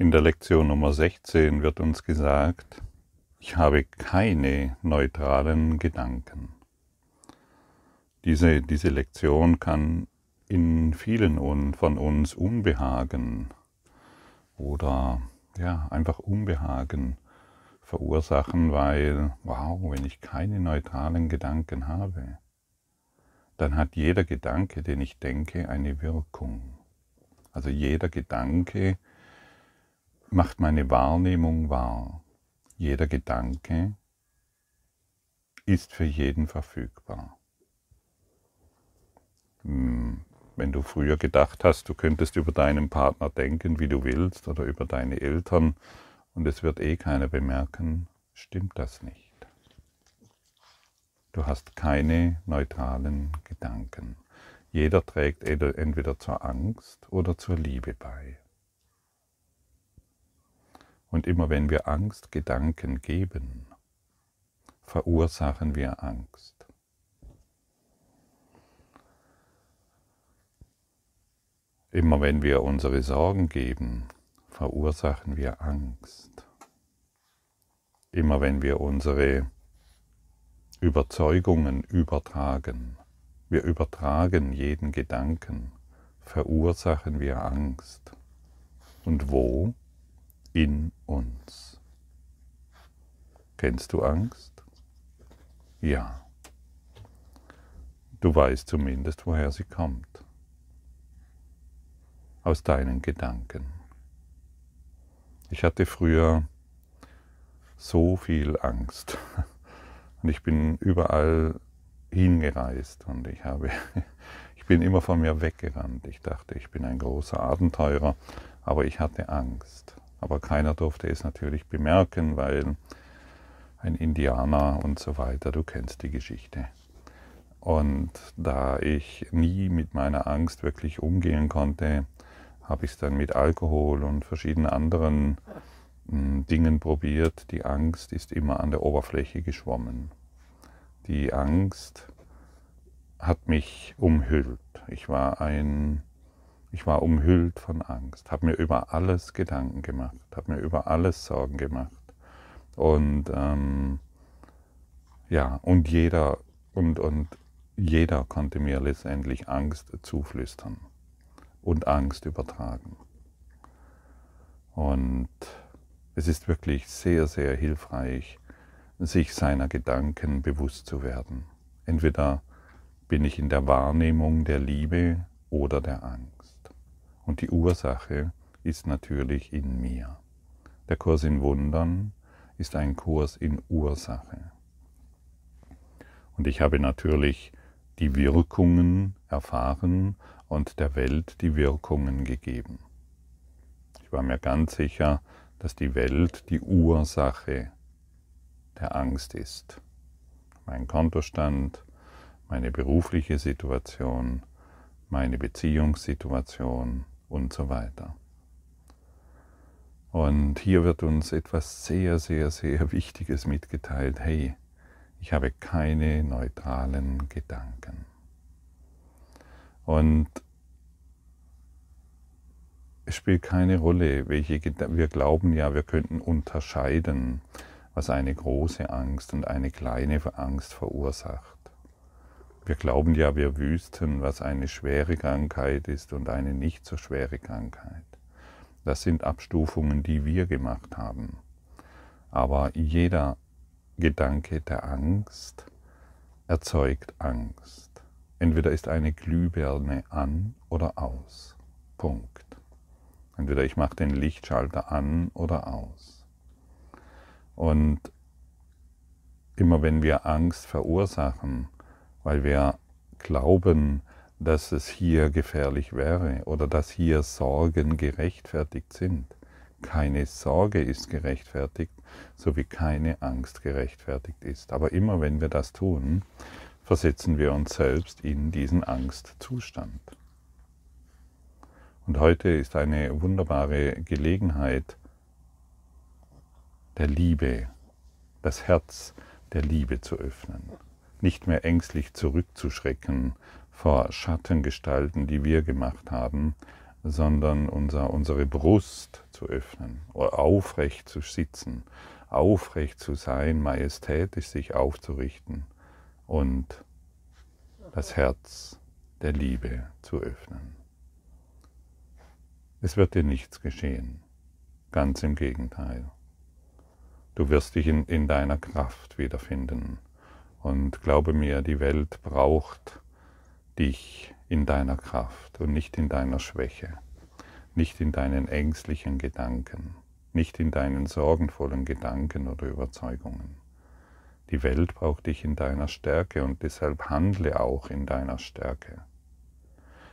In der Lektion Nummer 16 wird uns gesagt, ich habe keine neutralen Gedanken. Diese, diese Lektion kann in vielen von uns Unbehagen oder ja, einfach Unbehagen verursachen, weil, wow, wenn ich keine neutralen Gedanken habe, dann hat jeder Gedanke, den ich denke, eine Wirkung. Also jeder Gedanke macht meine Wahrnehmung wahr. Jeder Gedanke ist für jeden verfügbar. Hm, wenn du früher gedacht hast, du könntest über deinen Partner denken, wie du willst, oder über deine Eltern, und es wird eh keiner bemerken, stimmt das nicht. Du hast keine neutralen Gedanken. Jeder trägt entweder zur Angst oder zur Liebe bei. Und immer wenn wir Angstgedanken geben, verursachen wir Angst. Immer wenn wir unsere Sorgen geben, verursachen wir Angst. Immer wenn wir unsere Überzeugungen übertragen, wir übertragen jeden Gedanken, verursachen wir Angst. Und wo? In uns. Kennst du Angst? Ja. Du weißt zumindest, woher sie kommt. Aus deinen Gedanken. Ich hatte früher so viel Angst und ich bin überall hingereist und ich habe ich bin immer von mir weggerannt. Ich dachte, ich bin ein großer Abenteurer, aber ich hatte Angst. Aber keiner durfte es natürlich bemerken, weil ein Indianer und so weiter, du kennst die Geschichte. Und da ich nie mit meiner Angst wirklich umgehen konnte, habe ich es dann mit Alkohol und verschiedenen anderen hm, Dingen probiert. Die Angst ist immer an der Oberfläche geschwommen. Die Angst hat mich umhüllt. Ich war ein ich war umhüllt von Angst, habe mir über alles Gedanken gemacht, habe mir über alles Sorgen gemacht. Und ähm, ja, und jeder, und, und jeder konnte mir letztendlich Angst zuflüstern und Angst übertragen. Und es ist wirklich sehr, sehr hilfreich, sich seiner Gedanken bewusst zu werden. Entweder bin ich in der Wahrnehmung der Liebe oder der Angst. Und die Ursache ist natürlich in mir. Der Kurs in Wundern ist ein Kurs in Ursache. Und ich habe natürlich die Wirkungen erfahren und der Welt die Wirkungen gegeben. Ich war mir ganz sicher, dass die Welt die Ursache der Angst ist. Mein Kontostand, meine berufliche Situation, meine Beziehungssituation, und so weiter. Und hier wird uns etwas sehr, sehr, sehr Wichtiges mitgeteilt. Hey, ich habe keine neutralen Gedanken. Und es spielt keine Rolle, welche Gedanken. Wir glauben ja, wir könnten unterscheiden, was eine große Angst und eine kleine Angst verursacht. Wir glauben ja, wir wüssten, was eine schwere Krankheit ist und eine nicht so schwere Krankheit. Das sind Abstufungen, die wir gemacht haben. Aber jeder Gedanke der Angst erzeugt Angst. Entweder ist eine Glühbirne an oder aus. Punkt. Entweder ich mache den Lichtschalter an oder aus. Und immer wenn wir Angst verursachen, weil wir glauben, dass es hier gefährlich wäre oder dass hier Sorgen gerechtfertigt sind. Keine Sorge ist gerechtfertigt, so wie keine Angst gerechtfertigt ist. Aber immer wenn wir das tun, versetzen wir uns selbst in diesen Angstzustand. Und heute ist eine wunderbare Gelegenheit der Liebe, das Herz der Liebe zu öffnen nicht mehr ängstlich zurückzuschrecken vor Schattengestalten, die wir gemacht haben, sondern unser, unsere Brust zu öffnen, aufrecht zu sitzen, aufrecht zu sein, majestätisch sich aufzurichten und das Herz der Liebe zu öffnen. Es wird dir nichts geschehen, ganz im Gegenteil. Du wirst dich in, in deiner Kraft wiederfinden. Und glaube mir, die Welt braucht dich in deiner Kraft und nicht in deiner Schwäche, nicht in deinen ängstlichen Gedanken, nicht in deinen sorgenvollen Gedanken oder Überzeugungen. Die Welt braucht dich in deiner Stärke und deshalb handle auch in deiner Stärke.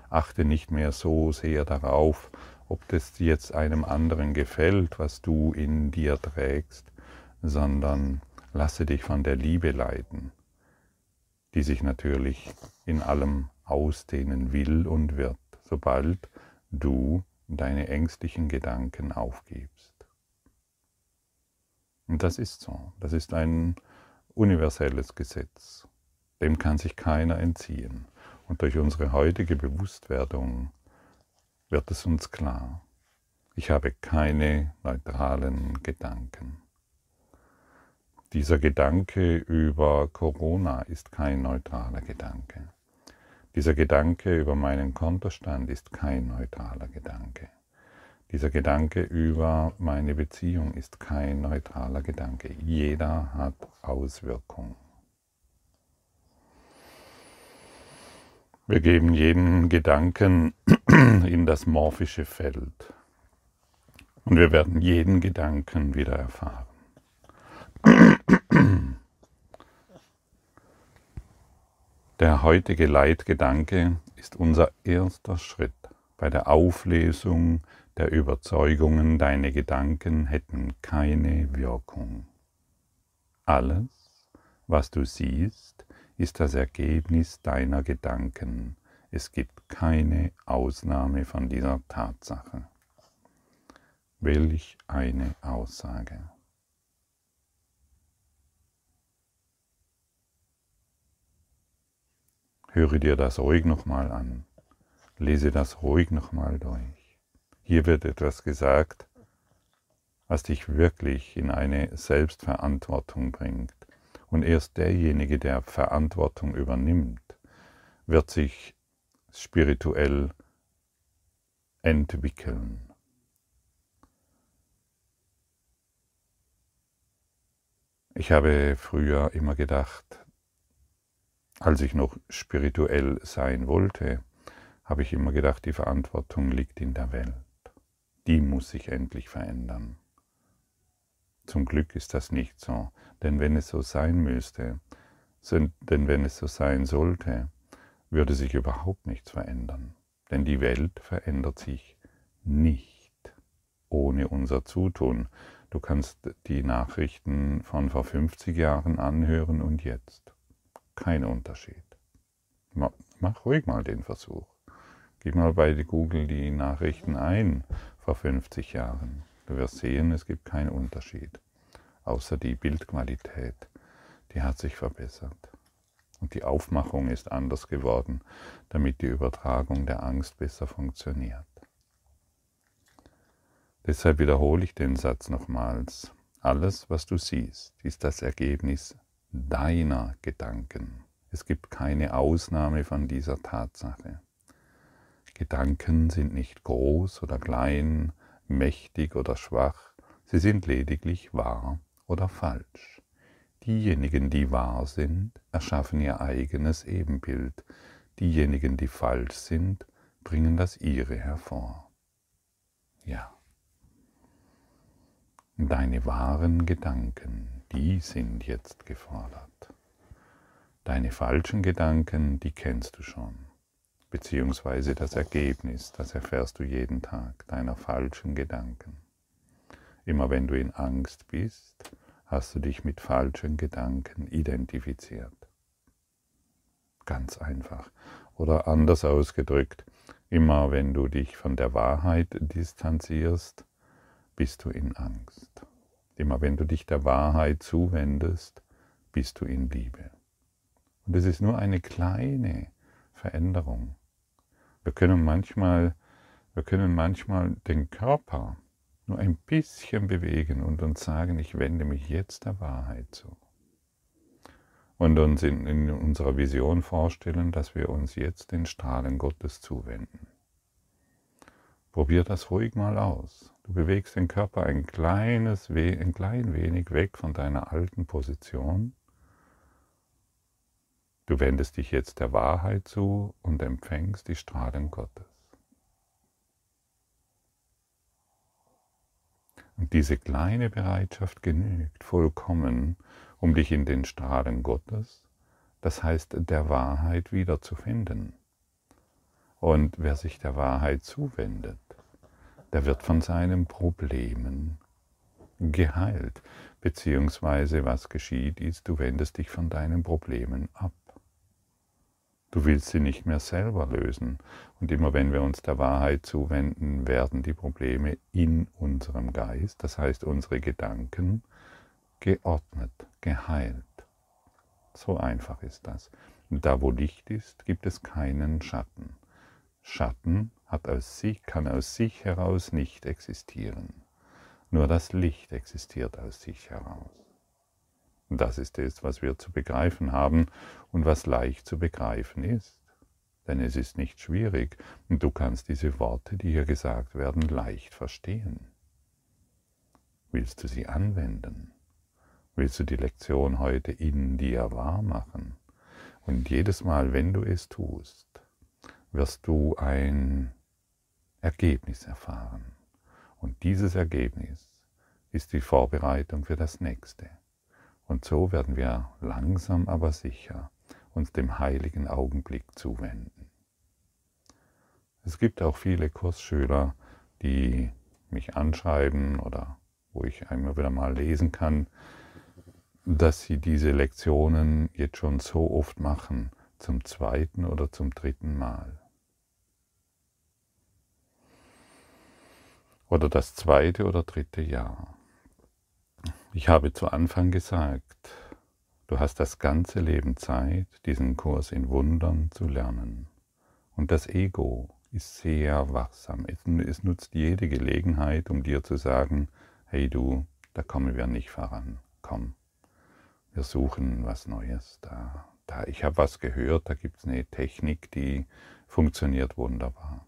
Achte nicht mehr so sehr darauf, ob das jetzt einem anderen gefällt, was du in dir trägst, sondern lasse dich von der Liebe leiten, die sich natürlich in allem ausdehnen will und wird, sobald du deine ängstlichen Gedanken aufgibst. Und das ist so, das ist ein universelles Gesetz, dem kann sich keiner entziehen. Und durch unsere heutige Bewusstwerdung wird es uns klar, ich habe keine neutralen Gedanken. Dieser Gedanke über Corona ist kein neutraler Gedanke. Dieser Gedanke über meinen Kontostand ist kein neutraler Gedanke. Dieser Gedanke über meine Beziehung ist kein neutraler Gedanke. Jeder hat Auswirkungen. Wir geben jeden Gedanken in das morphische Feld und wir werden jeden Gedanken wieder erfahren. Der heutige Leitgedanke ist unser erster Schritt bei der Auflösung der Überzeugungen, deine Gedanken hätten keine Wirkung. Alles, was du siehst, ist das Ergebnis deiner Gedanken. Es gibt keine Ausnahme von dieser Tatsache. Welch eine Aussage. Höre dir das ruhig nochmal an. Lese das ruhig nochmal durch. Hier wird etwas gesagt, was dich wirklich in eine Selbstverantwortung bringt. Und erst derjenige, der Verantwortung übernimmt, wird sich spirituell entwickeln. Ich habe früher immer gedacht, als ich noch spirituell sein wollte, habe ich immer gedacht, die Verantwortung liegt in der Welt. Die muss sich endlich verändern. Zum Glück ist das nicht so, denn wenn es so sein müsste, denn wenn es so sein sollte, würde sich überhaupt nichts verändern. Denn die Welt verändert sich nicht ohne unser Zutun. Du kannst die Nachrichten von vor 50 Jahren anhören und jetzt. Kein Unterschied. Mach ruhig mal den Versuch. Gib mal bei Google die Nachrichten ein vor 50 Jahren. Du wirst sehen, es gibt keinen Unterschied. Außer die Bildqualität, die hat sich verbessert. Und die Aufmachung ist anders geworden, damit die Übertragung der Angst besser funktioniert. Deshalb wiederhole ich den Satz nochmals. Alles, was du siehst, ist das Ergebnis deiner Gedanken. Es gibt keine Ausnahme von dieser Tatsache. Gedanken sind nicht groß oder klein, mächtig oder schwach, sie sind lediglich wahr oder falsch. Diejenigen, die wahr sind, erschaffen ihr eigenes Ebenbild, diejenigen, die falsch sind, bringen das ihre hervor. Ja. Deine wahren Gedanken, die sind jetzt gefordert. Deine falschen Gedanken, die kennst du schon, beziehungsweise das Ergebnis, das erfährst du jeden Tag deiner falschen Gedanken. Immer wenn du in Angst bist, hast du dich mit falschen Gedanken identifiziert. Ganz einfach. Oder anders ausgedrückt, immer wenn du dich von der Wahrheit distanzierst, bist du in Angst. Immer wenn du dich der Wahrheit zuwendest, bist du in Liebe. Und es ist nur eine kleine Veränderung. Wir können manchmal Wir können manchmal den Körper nur ein bisschen bewegen und uns sagen, ich wende mich jetzt der Wahrheit zu. Und uns in, in unserer Vision vorstellen, dass wir uns jetzt den Strahlen Gottes zuwenden. Probier das ruhig mal aus. Du bewegst den Körper ein kleines, ein klein wenig weg von deiner alten Position. Du wendest dich jetzt der Wahrheit zu und empfängst die Strahlen Gottes. Und diese kleine Bereitschaft genügt vollkommen, um dich in den Strahlen Gottes, das heißt der Wahrheit wiederzufinden. Und wer sich der Wahrheit zuwendet, der wird von seinen Problemen geheilt, beziehungsweise was geschieht ist, du wendest dich von deinen Problemen ab. Du willst sie nicht mehr selber lösen. Und immer wenn wir uns der Wahrheit zuwenden, werden die Probleme in unserem Geist, das heißt unsere Gedanken, geordnet, geheilt. So einfach ist das. Da wo Licht ist, gibt es keinen Schatten. Schatten hat aus sich, kann aus sich heraus nicht existieren. Nur das Licht existiert aus sich heraus. Das ist es, was wir zu begreifen haben und was leicht zu begreifen ist. Denn es ist nicht schwierig und du kannst diese Worte, die hier gesagt werden, leicht verstehen. Willst du sie anwenden? Willst du die Lektion heute in dir wahr machen? Und jedes Mal, wenn du es tust, wirst du ein Ergebnis erfahren. Und dieses Ergebnis ist die Vorbereitung für das nächste. Und so werden wir langsam aber sicher uns dem heiligen Augenblick zuwenden. Es gibt auch viele Kursschüler, die mich anschreiben oder wo ich einmal wieder mal lesen kann, dass sie diese Lektionen jetzt schon so oft machen, zum zweiten oder zum dritten Mal. Oder das zweite oder dritte Jahr. Ich habe zu Anfang gesagt, du hast das ganze Leben Zeit, diesen Kurs in Wundern zu lernen. Und das Ego ist sehr wachsam. Es nutzt jede Gelegenheit, um dir zu sagen, hey du, da kommen wir nicht voran. Komm, wir suchen was Neues. Da, da ich habe was gehört, da gibt es eine Technik, die funktioniert wunderbar.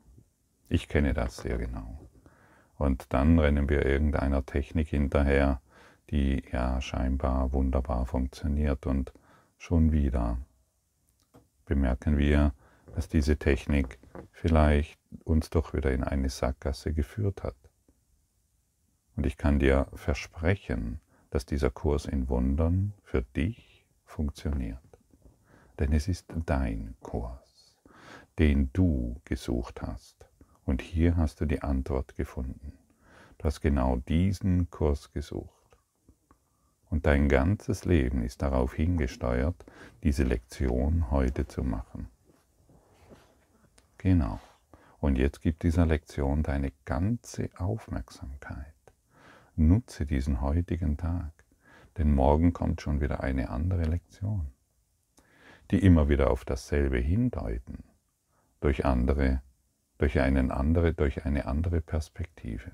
Ich kenne das sehr genau. Und dann rennen wir irgendeiner Technik hinterher, die ja scheinbar wunderbar funktioniert und schon wieder bemerken wir, dass diese Technik vielleicht uns doch wieder in eine Sackgasse geführt hat. Und ich kann dir versprechen, dass dieser Kurs in Wundern für dich funktioniert. Denn es ist dein Kurs, den du gesucht hast. Und hier hast du die Antwort gefunden. Du hast genau diesen Kurs gesucht. Und dein ganzes Leben ist darauf hingesteuert, diese Lektion heute zu machen. Genau. Und jetzt gib dieser Lektion deine ganze Aufmerksamkeit. Nutze diesen heutigen Tag, denn morgen kommt schon wieder eine andere Lektion, die immer wieder auf dasselbe hindeuten, durch andere, durch einen andere, durch eine andere Perspektive.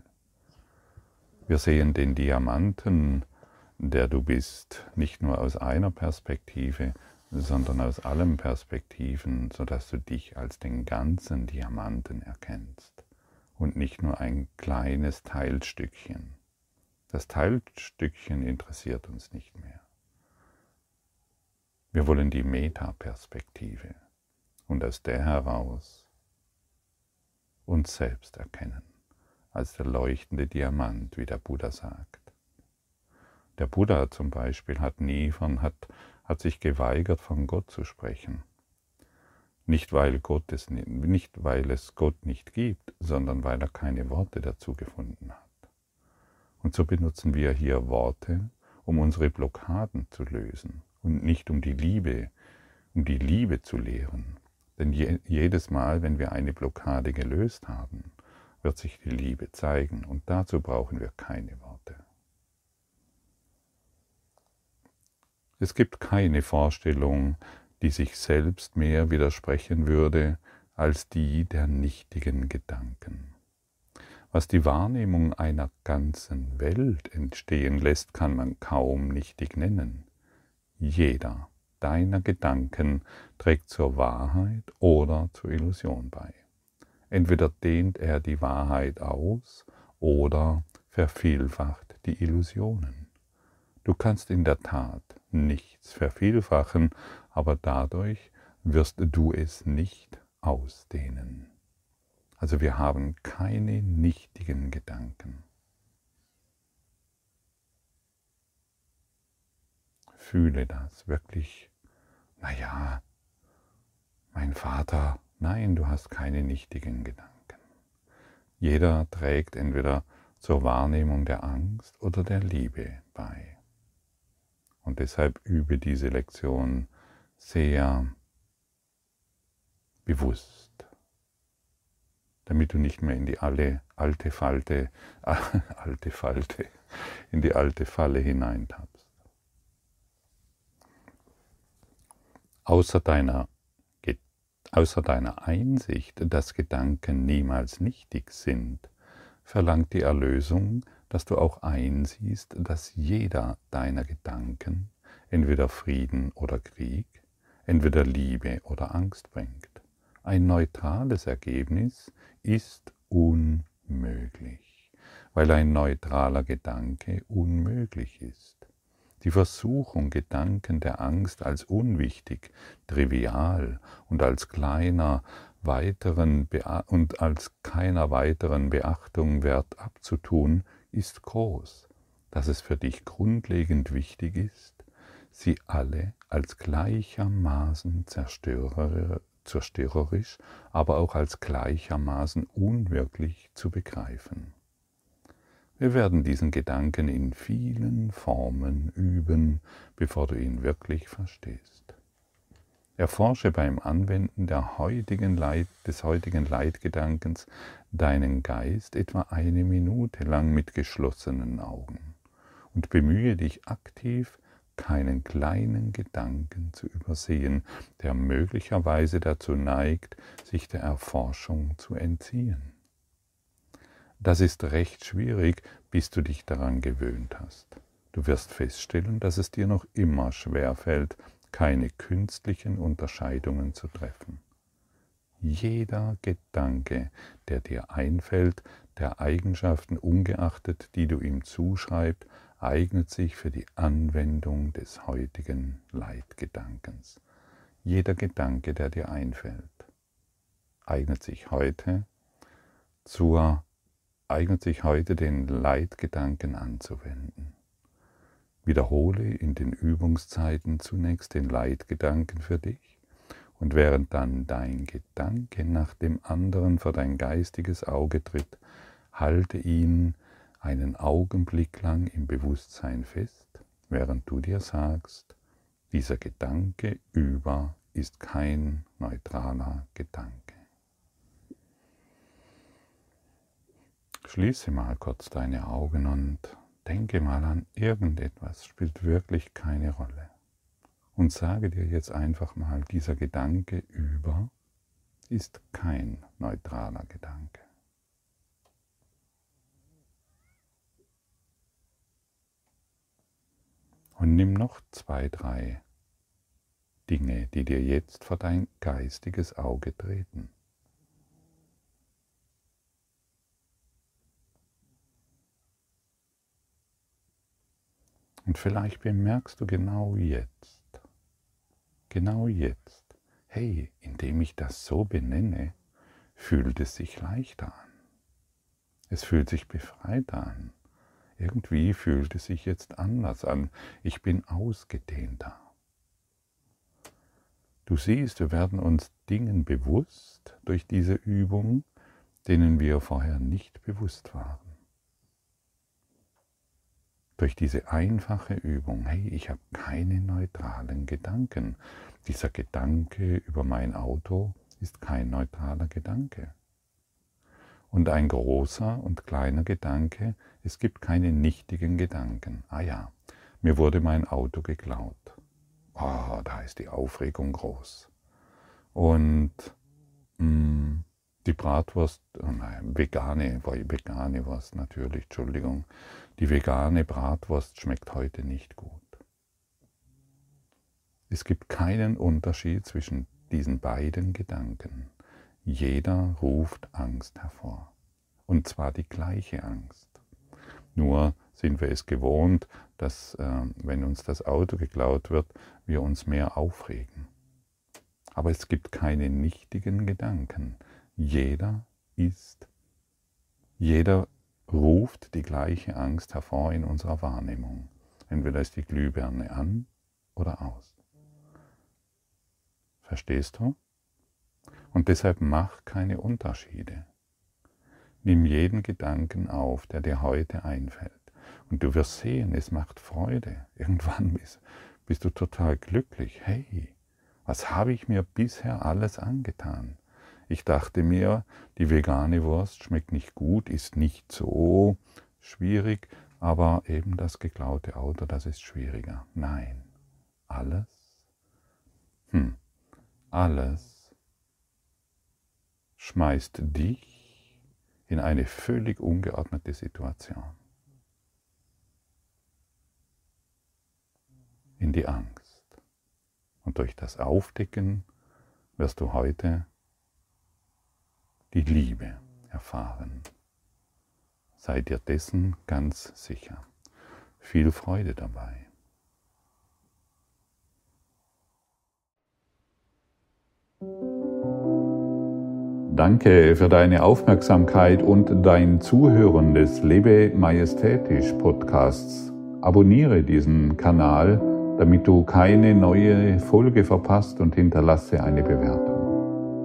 Wir sehen den Diamanten der du bist, nicht nur aus einer Perspektive, sondern aus allen Perspektiven, sodass du dich als den ganzen Diamanten erkennst und nicht nur ein kleines Teilstückchen. Das Teilstückchen interessiert uns nicht mehr. Wir wollen die Metaperspektive und aus der heraus uns selbst erkennen, als der leuchtende Diamant, wie der Buddha sagt. Der Buddha zum Beispiel hat nie von, hat, hat sich geweigert, von Gott zu sprechen. Nicht weil, Gott es, nicht weil es Gott nicht gibt, sondern weil er keine Worte dazu gefunden hat. Und so benutzen wir hier Worte, um unsere Blockaden zu lösen und nicht um die Liebe, um die Liebe zu lehren. Denn je, jedes Mal, wenn wir eine Blockade gelöst haben, wird sich die Liebe zeigen und dazu brauchen wir keine Worte. Es gibt keine Vorstellung, die sich selbst mehr widersprechen würde als die der nichtigen Gedanken. Was die Wahrnehmung einer ganzen Welt entstehen lässt, kann man kaum nichtig nennen. Jeder deiner Gedanken trägt zur Wahrheit oder zur Illusion bei. Entweder dehnt er die Wahrheit aus oder vervielfacht die Illusionen. Du kannst in der Tat nichts vervielfachen, aber dadurch wirst du es nicht ausdehnen. Also wir haben keine nichtigen Gedanken. Fühle das wirklich naja, mein Vater, nein, du hast keine nichtigen Gedanken. Jeder trägt entweder zur Wahrnehmung der Angst oder der Liebe bei. Und deshalb übe diese Lektion sehr bewusst, damit du nicht mehr in die alle alte Falte, alte Falte, in die alte Falle hineintappst. Außer deiner, außer deiner Einsicht, dass Gedanken niemals nichtig sind, verlangt die Erlösung, dass du auch einsiehst, dass jeder deiner Gedanken entweder Frieden oder Krieg, entweder Liebe oder Angst bringt. Ein neutrales Ergebnis ist unmöglich, weil ein neutraler Gedanke unmöglich ist. Die Versuchung, Gedanken der Angst als unwichtig, trivial und als kleiner weiteren und als keiner weiteren Beachtung wert abzutun, ist groß. Dass es für dich grundlegend wichtig ist, sie alle als gleichermaßen zerstörerisch, aber auch als gleichermaßen unwirklich zu begreifen. Wir werden diesen Gedanken in vielen Formen üben, bevor du ihn wirklich verstehst. Erforsche beim Anwenden heutigen Leid, des heutigen Leitgedankens deinen Geist etwa eine Minute lang mit geschlossenen Augen und bemühe dich aktiv, keinen kleinen Gedanken zu übersehen, der möglicherweise dazu neigt, sich der Erforschung zu entziehen. Das ist recht schwierig, bis du dich daran gewöhnt hast. Du wirst feststellen, dass es dir noch immer schwer fällt, keine künstlichen Unterscheidungen zu treffen. Jeder Gedanke, der dir einfällt, der Eigenschaften ungeachtet, die du ihm zuschreibst, eignet sich für die Anwendung des heutigen Leitgedankens. Jeder Gedanke, der dir einfällt, eignet sich heute zur eignet sich heute den Leitgedanken anzuwenden. Wiederhole in den Übungszeiten zunächst den Leitgedanken für dich und während dann dein Gedanke nach dem anderen vor dein geistiges Auge tritt, halte ihn einen Augenblick lang im Bewusstsein fest, während du dir sagst, dieser Gedanke über ist kein neutraler Gedanke. Schließe mal kurz deine Augen und denke mal an irgendetwas, spielt wirklich keine Rolle. Und sage dir jetzt einfach mal, dieser Gedanke über ist kein neutraler Gedanke. Und nimm noch zwei, drei Dinge, die dir jetzt vor dein geistiges Auge treten. Und vielleicht bemerkst du genau jetzt, genau jetzt, hey, indem ich das so benenne, fühlt es sich leichter an. Es fühlt sich befreiter an. Irgendwie fühlt es sich jetzt anders an. Ich bin ausgedehnter. Du siehst, wir werden uns Dingen bewusst durch diese Übung, denen wir vorher nicht bewusst waren durch diese einfache Übung, hey, ich habe keine neutralen Gedanken. Dieser Gedanke über mein Auto ist kein neutraler Gedanke. Und ein großer und kleiner Gedanke, es gibt keine nichtigen Gedanken. Ah ja, mir wurde mein Auto geklaut. Oh, da ist die Aufregung groß. Und mh, mm, Die Bratwurst, oh nein, vegane, vegane Wurst natürlich, Entschuldigung. Die vegane Bratwurst schmeckt heute nicht gut. Es gibt keinen Unterschied zwischen diesen beiden Gedanken. Jeder ruft Angst hervor. Und zwar die gleiche Angst. Nur sind wir es gewohnt, dass äh, wenn uns das Auto geklaut wird, wir uns mehr aufregen. Aber es gibt keine nichtigen Gedanken. Jeder ist, jeder ruft die gleiche Angst hervor in unserer Wahrnehmung. Entweder ist die Glühbirne an oder aus. Verstehst du? Und deshalb mach keine Unterschiede. Nimm jeden Gedanken auf, der dir heute einfällt. Und du wirst sehen, es macht Freude. Irgendwann bist, bist du total glücklich. Hey, was habe ich mir bisher alles angetan? Ich dachte mir, die vegane Wurst schmeckt nicht gut, ist nicht so schwierig, aber eben das geklaute Auto, das ist schwieriger. Nein, alles, hm, alles schmeißt dich in eine völlig ungeordnete Situation. In die Angst. Und durch das Aufdecken wirst du heute die Liebe erfahren. Sei dir dessen ganz sicher. Viel Freude dabei. Danke für deine Aufmerksamkeit und dein Zuhören des Lebe Majestätisch Podcasts. Abonniere diesen Kanal, damit du keine neue Folge verpasst und hinterlasse eine Bewertung.